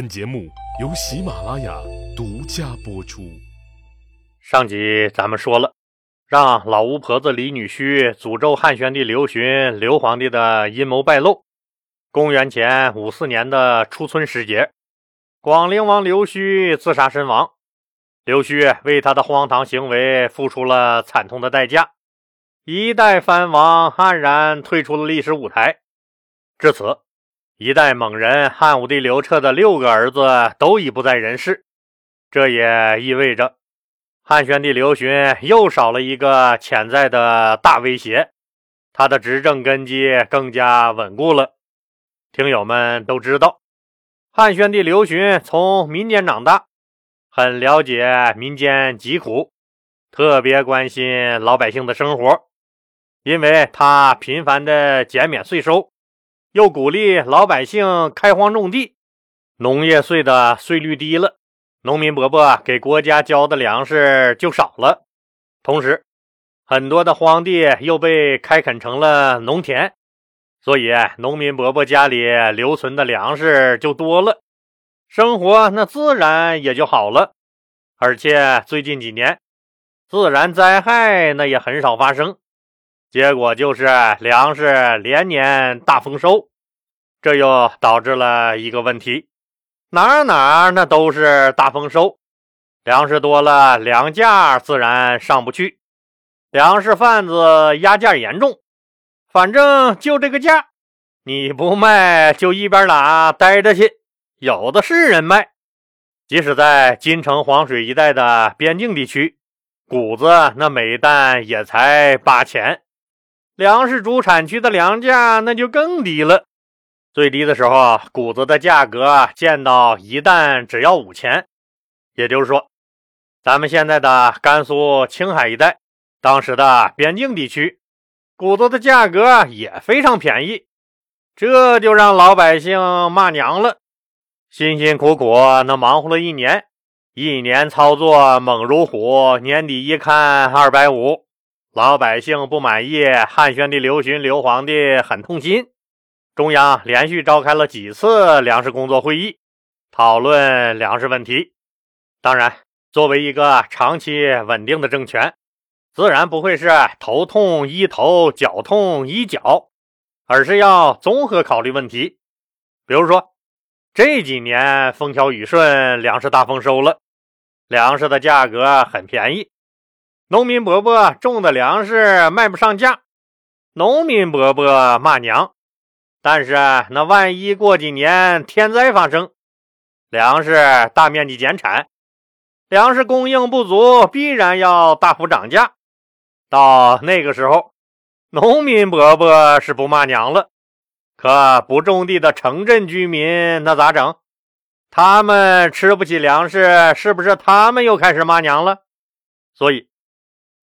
本节目由喜马拉雅独家播出。上集咱们说了，让老巫婆子李女婿诅咒汉宣帝刘询、刘皇帝的阴谋败露。公元前五四年的初春时节，广陵王刘胥自杀身亡。刘胥为他的荒唐行为付出了惨痛的代价，一代藩王黯然退出了历史舞台。至此。一代猛人汉武帝刘彻的六个儿子都已不在人世，这也意味着汉宣帝刘询又少了一个潜在的大威胁，他的执政根基更加稳固了。听友们都知道，汉宣帝刘询从民间长大，很了解民间疾苦，特别关心老百姓的生活，因为他频繁的减免税收。又鼓励老百姓开荒种地，农业税的税率低了，农民伯伯给国家交的粮食就少了。同时，很多的荒地又被开垦成了农田，所以农民伯伯家里留存的粮食就多了，生活那自然也就好了。而且最近几年，自然灾害那也很少发生。结果就是粮食连年大丰收，这又导致了一个问题：哪哪那都是大丰收，粮食多了，粮价自然上不去，粮食贩子压价严重，反正就这个价，你不卖就一边拉待着去，有的是人卖。即使在金城黄水一带的边境地区，谷子那每担也才八钱。粮食主产区的粮价那就更低了，最低的时候，谷子的价格见到一担只要五钱。也就是说，咱们现在的甘肃、青海一带，当时的边境地区，谷子的价格也非常便宜，这就让老百姓骂娘了。辛辛苦苦那忙活了一年，一年操作猛如虎，年底一看二百五。老百姓不满意，汉宣帝刘询刘皇帝很痛心。中央连续召开了几次粮食工作会议，讨论粮食问题。当然，作为一个长期稳定的政权，自然不会是头痛医头，脚痛医脚，而是要综合考虑问题。比如说，这几年风调雨顺，粮食大丰收了，粮食的价格很便宜。农民伯伯种的粮食卖不上价，农民伯伯骂娘。但是那万一过几年天灾发生，粮食大面积减产，粮食供应不足，必然要大幅涨价。到那个时候，农民伯伯是不骂娘了，可不种地的城镇居民那咋整？他们吃不起粮食，是不是他们又开始骂娘了？所以。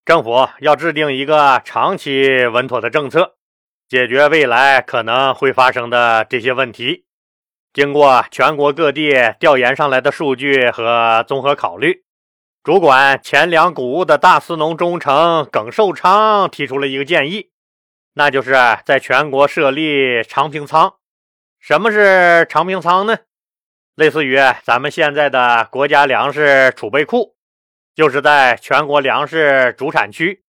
政府要制定一个长期稳妥的政策，解决未来可能会发生的这些问题。经过全国各地调研上来的数据和综合考虑，主管钱粮谷物的大司农中丞耿寿昌提出了一个建议，那就是在全国设立长平仓。什么是长平仓呢？类似于咱们现在的国家粮食储备库。就是在全国粮食主产区，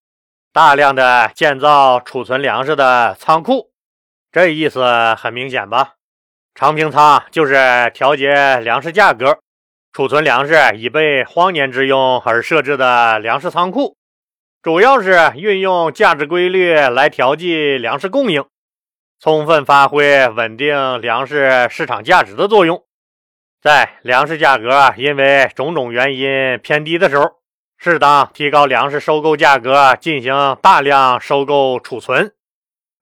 大量的建造储存粮食的仓库，这意思很明显吧？长平仓就是调节粮食价格、储存粮食以备荒年之用而设置的粮食仓库，主要是运用价值规律来调剂粮食供应，充分发挥稳定粮食市场价值的作用。在粮食价格因为种种原因偏低的时候。适当提高粮食收购价格，进行大量收购储存；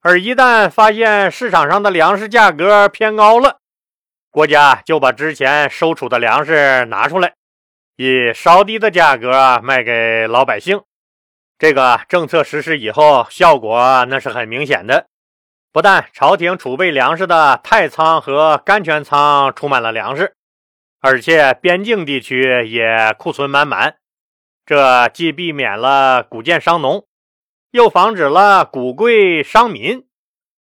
而一旦发现市场上的粮食价格偏高了，国家就把之前收储的粮食拿出来，以稍低的价格卖给老百姓。这个政策实施以后，效果那是很明显的。不但朝廷储备粮食的太仓和甘泉仓储满了粮食，而且边境地区也库存满满。这既避免了谷贱伤农，又防止了谷贵伤民。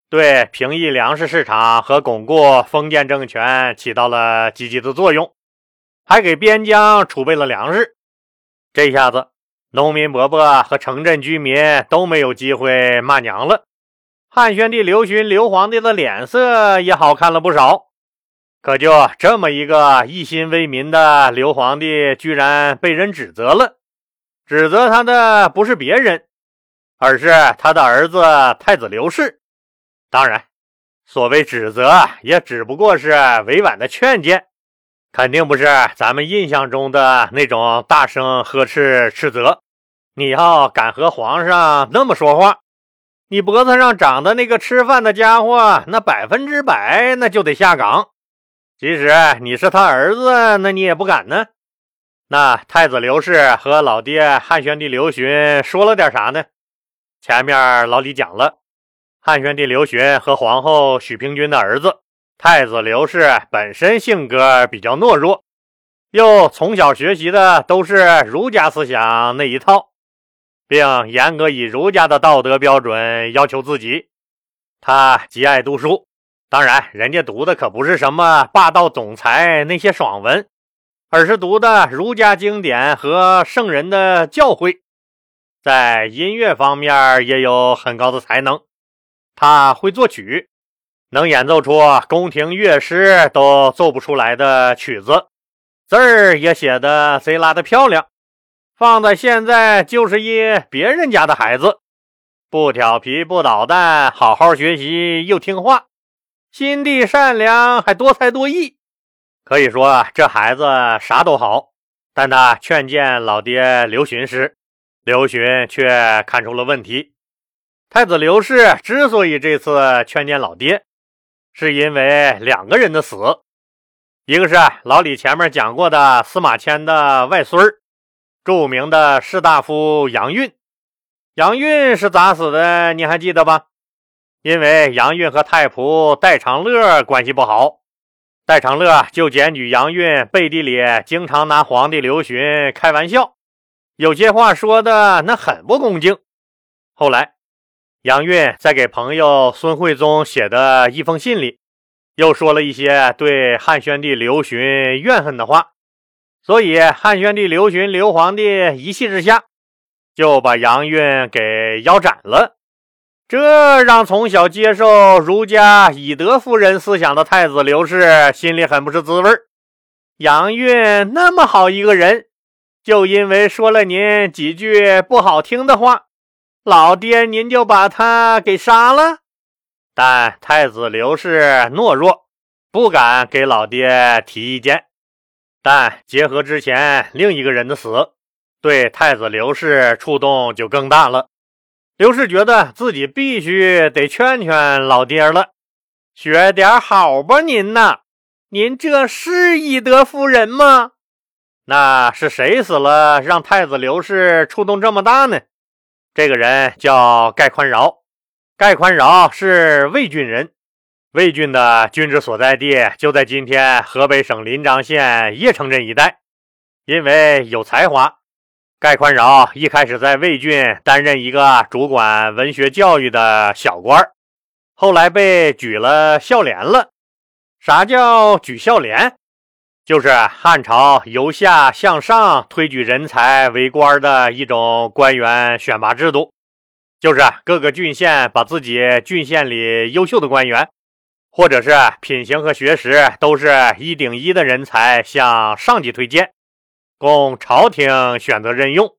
对平抑粮食市场和巩固封建政权起到了积极的作用，还给边疆储备了粮食。这下子，农民伯伯和城镇居民都没有机会骂娘了。汉宣帝刘询刘皇帝的脸色也好看了不少。可就这么一个一心为民的刘皇帝，居然被人指责了。指责他的不是别人，而是他的儿子太子刘氏。当然，所谓指责，也只不过是委婉的劝谏，肯定不是咱们印象中的那种大声呵斥斥责。你要敢和皇上那么说话，你脖子上长的那个吃饭的家伙，那百分之百那就得下岗。即使你是他儿子，那你也不敢呢。那太子刘氏和老爹汉宣帝刘询说了点啥呢？前面老李讲了。汉宣帝刘询和皇后许平君的儿子太子刘氏本身性格比较懦弱，又从小学习的都是儒家思想那一套，并严格以儒家的道德标准要求自己。他极爱读书，当然，人家读的可不是什么霸道总裁那些爽文，而是读的儒家经典和圣人的教诲。在音乐方面也有很高的才能。他会作曲，能演奏出宫廷乐师都奏不出来的曲子，字儿也写的贼拉的漂亮。放在现在，就是一别人家的孩子，不调皮不捣蛋，好好学习又听话，心地善良，还多才多艺。可以说这孩子啥都好。但他劝谏老爹刘询时，刘询却看出了问题。太子刘氏之所以这次劝谏老爹，是因为两个人的死，一个是老李前面讲过的司马迁的外孙，著名的士大夫杨运。杨运是咋死的？你还记得吧？因为杨运和太仆戴长乐关系不好，戴长乐就检举杨运背地里经常拿皇帝刘询开玩笑，有些话说的那很不恭敬。后来。杨运在给朋友孙惠宗写的一封信里，又说了一些对汉宣帝刘询怨恨的话，所以汉宣帝刘询刘皇帝一气之下，就把杨运给腰斩了。这让从小接受儒家以德服人思想的太子刘氏心里很不是滋味杨运那么好一个人，就因为说了您几句不好听的话。老爹，您就把他给杀了。但太子刘氏懦弱，不敢给老爹提意见。但结合之前另一个人的死，对太子刘氏触动就更大了。刘氏觉得自己必须得劝劝老爹了，学点好吧，您呐，您这是以德服人吗？那是谁死了，让太子刘氏触动这么大呢？这个人叫盖宽饶，盖宽饶是魏郡人，魏郡的郡治所在地就在今天河北省临漳县邺城镇一带。因为有才华，盖宽饶一开始在魏郡担任一个主管文学教育的小官后来被举了孝廉了。啥叫举孝廉？就是汉朝由下向上推举人才为官的一种官员选拔制度，就是各个郡县把自己郡县里优秀的官员，或者是品行和学识都是一顶一的人才向上级推荐，供朝廷选择任用。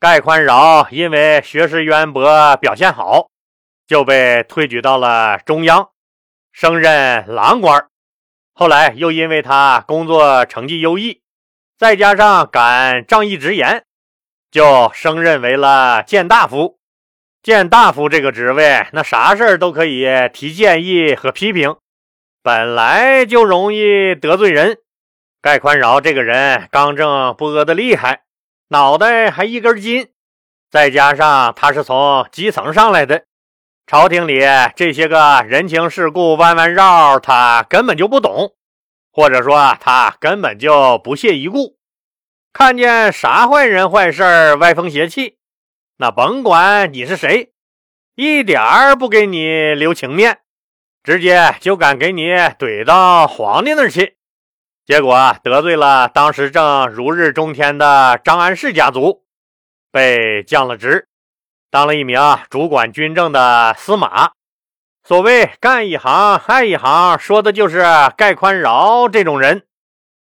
盖宽饶因为学识渊博、表现好，就被推举到了中央，升任郎官。后来又因为他工作成绩优异，再加上敢仗义直言，就升任为了谏大夫。谏大夫这个职位，那啥事儿都可以提建议和批评，本来就容易得罪人。盖宽饶这个人刚正不阿的厉害，脑袋还一根筋，再加上他是从基层上来的。朝廷里这些个人情世故、弯弯绕，他根本就不懂，或者说他根本就不屑一顾。看见啥坏人坏事歪风邪气，那甭管你是谁，一点儿不给你留情面。直接就敢给你怼到皇帝那儿去。结果得罪了当时正如日中天的张安世家族，被降了职，当了一名主管军政的司马。所谓干一行爱一行，说的就是盖宽饶这种人。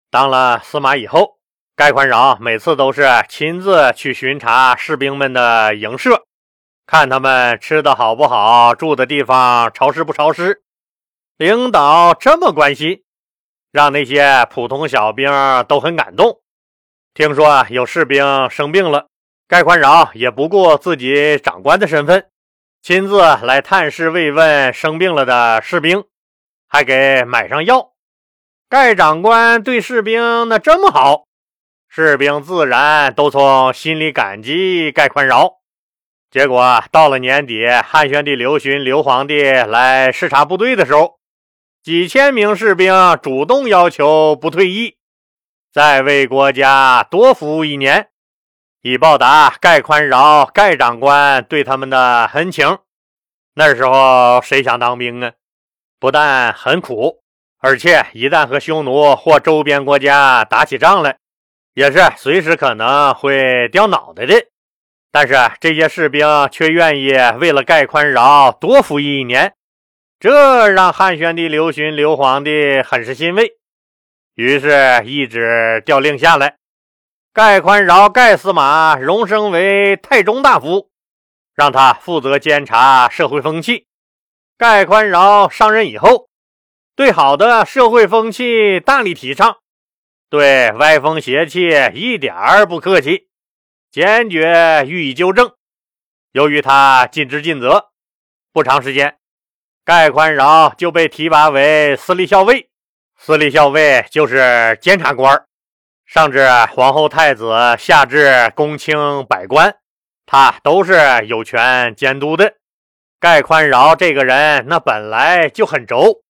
当了司马以后，盖宽饶每次都是亲自去巡查士兵们的营舍，看他们吃的好不好，住的地方潮湿不潮湿。领导这么关心，让那些普通小兵都很感动。听说有士兵生病了，盖宽饶也不顾自己长官的身份。亲自来探视慰问生病了的士兵，还给买上药。盖长官对士兵那这么好，士兵自然都从心里感激盖宽饶。结果到了年底，汉宣帝刘询刘皇帝来视察部队的时候，几千名士兵主动要求不退役，再为国家多服务一年。以报答盖宽饶盖长官对他们的恩情。那时候谁想当兵啊？不但很苦，而且一旦和匈奴或周边国家打起仗来，也是随时可能会掉脑袋的。但是这些士兵却愿意为了盖宽饶多服役一年，这让汉宣帝刘询刘皇帝很是欣慰，于是一纸调令下来。盖宽饶盖司马荣升为太中大夫，让他负责监察社会风气。盖宽饶上任以后，对好的社会风气大力提倡，对歪风邪气一点儿不客气，坚决予以纠正。由于他尽职尽责，不长时间，盖宽饶就被提拔为司隶校尉。司隶校尉就是监察官。上至皇后、太子，下至公卿、百官，他都是有权监督的。盖宽饶这个人，那本来就很轴，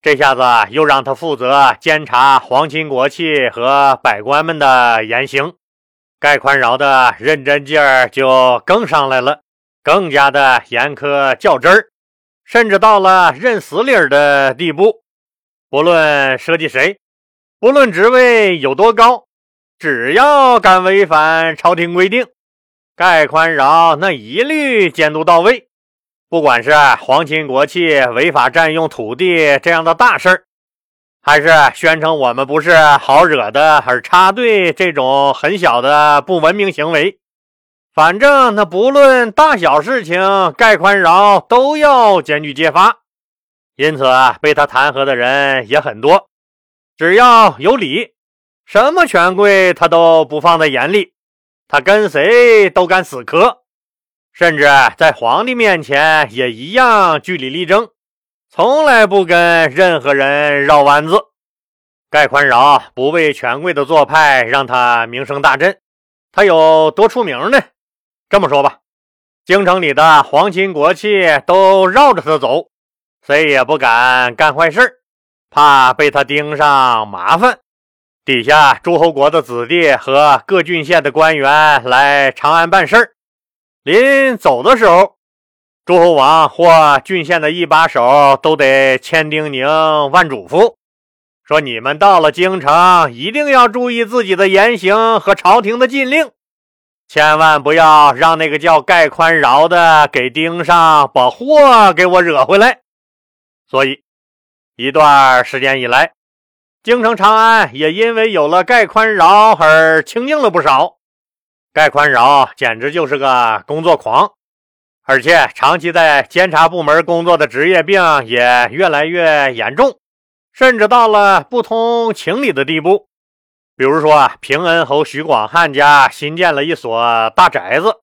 这下子又让他负责监察皇亲国戚和百官们的言行，盖宽饶的认真劲儿就更上来了，更加的严苛较真儿，甚至到了认死理儿的地步。不论涉及谁。不论职位有多高，只要敢违反朝廷规定，盖宽饶那一律监督到位。不管是皇亲国戚违法占用土地这样的大事儿，还是宣称我们不是好惹的而插队这种很小的不文明行为，反正他不论大小事情，盖宽饶都要检举揭发。因此，被他弹劾的人也很多。只要有理，什么权贵他都不放在眼里，他跟谁都敢死磕，甚至在皇帝面前也一样据理力争，从来不跟任何人绕弯子。盖宽饶不畏权贵的做派，让他名声大振。他有多出名呢？这么说吧，京城里的皇亲国戚都绕着他走，谁也不敢干坏事怕被他盯上麻烦，底下诸侯国的子弟和各郡县的官员来长安办事儿，临走的时候，诸侯王或郡县的一把手都得千叮咛万嘱咐，说你们到了京城，一定要注意自己的言行和朝廷的禁令，千万不要让那个叫盖宽饶的给盯上，把祸给我惹回来。所以。一段时间以来，京城长安也因为有了盖宽饶而清静了不少。盖宽饶简直就是个工作狂，而且长期在监察部门工作的职业病也越来越严重，甚至到了不通情理的地步。比如说啊，平恩侯徐广汉家新建了一所大宅子，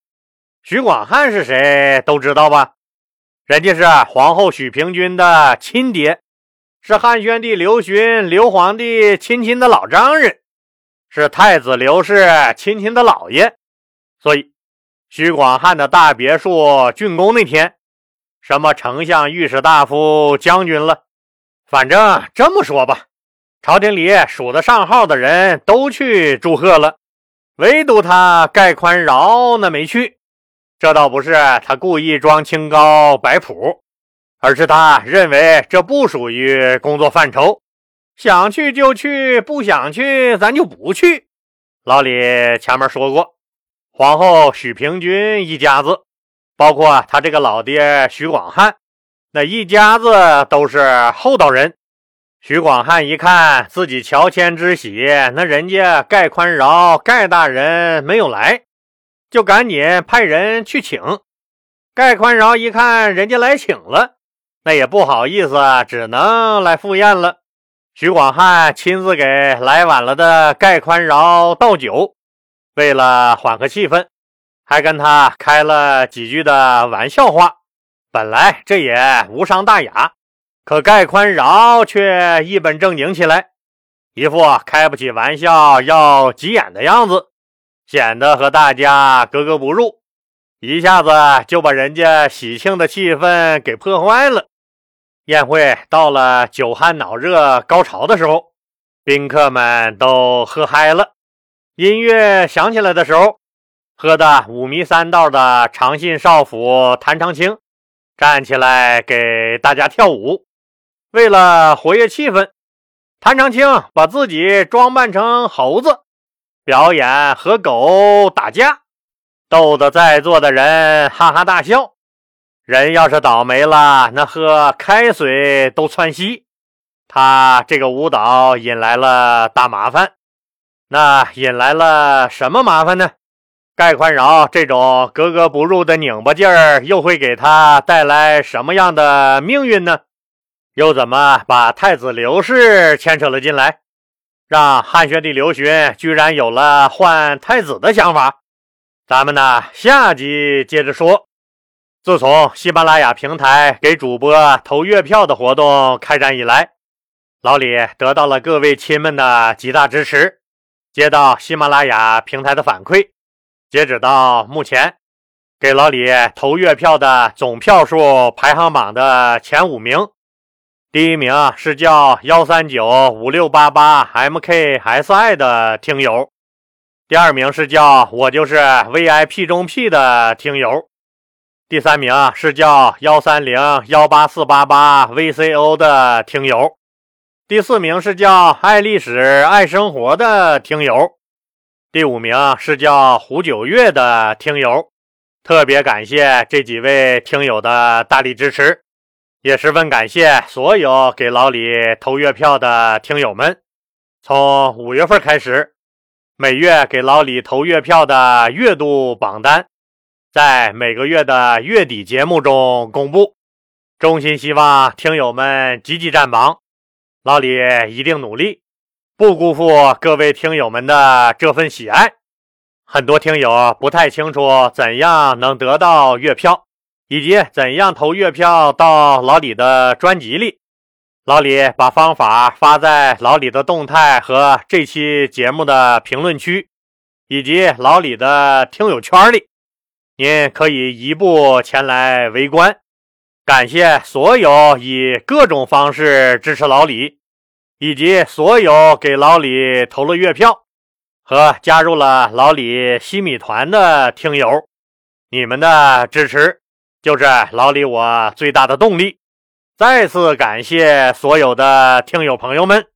徐广汉是谁都知道吧？人家是皇后许平君的亲爹。是汉宣帝刘询刘皇帝亲亲的老丈人，是太子刘氏亲亲的老爷，所以徐广汉的大别墅竣工那天，什么丞相、御史大夫、将军了，反正这么说吧，朝廷里数得上号的人都去祝贺了，唯独他盖宽饶那没去。这倒不是他故意装清高摆谱。而是他认为这不属于工作范畴，想去就去，不想去咱就不去。老李前面说过，皇后许平君一家子，包括他这个老爹许广汉，那一家子都是厚道人。徐广汉一看自己乔迁之喜，那人家盖宽饶盖大人没有来，就赶紧派人去请。盖宽饶一看人家来请了，那也不好意思，只能来赴宴了。徐广汉亲自给来晚了的盖宽饶倒酒，为了缓和气氛，还跟他开了几句的玩笑话。本来这也无伤大雅。可盖宽饶却一本正经起来，一副开不起玩笑要急眼的样子，显得和大家格格不入，一下子就把人家喜庆的气氛给破坏了。宴会到了酒酣脑热高潮的时候，宾客们都喝嗨了，音乐响起来的时候，喝得五迷三道的长信少府谭长青站起来给大家跳舞。为了活跃气氛，谭长青把自己装扮成猴子，表演和狗打架，逗得在座的人哈哈大笑。人要是倒霉了，那喝开水都窜稀。他这个舞蹈引来了大麻烦，那引来了什么麻烦呢？盖宽饶这种格格不入的拧巴劲儿，又会给他带来什么样的命运呢？又怎么把太子刘氏牵扯了进来，让汉宣帝刘询居然有了换太子的想法？咱们呢，下集接着说。自从喜马拉雅平台给主播投月票的活动开展以来，老李得到了各位亲们的极大支持。接到喜马拉雅平台的反馈，截止到目前，给老李投月票的总票数排行榜的前五名。第一名是叫幺三九五六八八 mksi 的听友，第二名是叫我就是 VIP 中 P 的听友，第三名是叫幺三零幺八四八八 VCO 的听友，第四名是叫爱历史爱生活的听友，第五名是叫胡九月的听友。特别感谢这几位听友的大力支持。也十分感谢所有给老李投月票的听友们。从五月份开始，每月给老李投月票的月度榜单，在每个月的月底节目中公布。衷心希望听友们积极占榜，老李一定努力，不辜负各位听友们的这份喜爱。很多听友不太清楚怎样能得到月票。以及怎样投月票到老李的专辑里？老李把方法发在老李的动态和这期节目的评论区，以及老李的听友圈里，您可以一步前来围观。感谢所有以各种方式支持老李，以及所有给老李投了月票和加入了老李西米团的听友，你们的支持。就是老李我最大的动力，再次感谢所有的听友朋友们。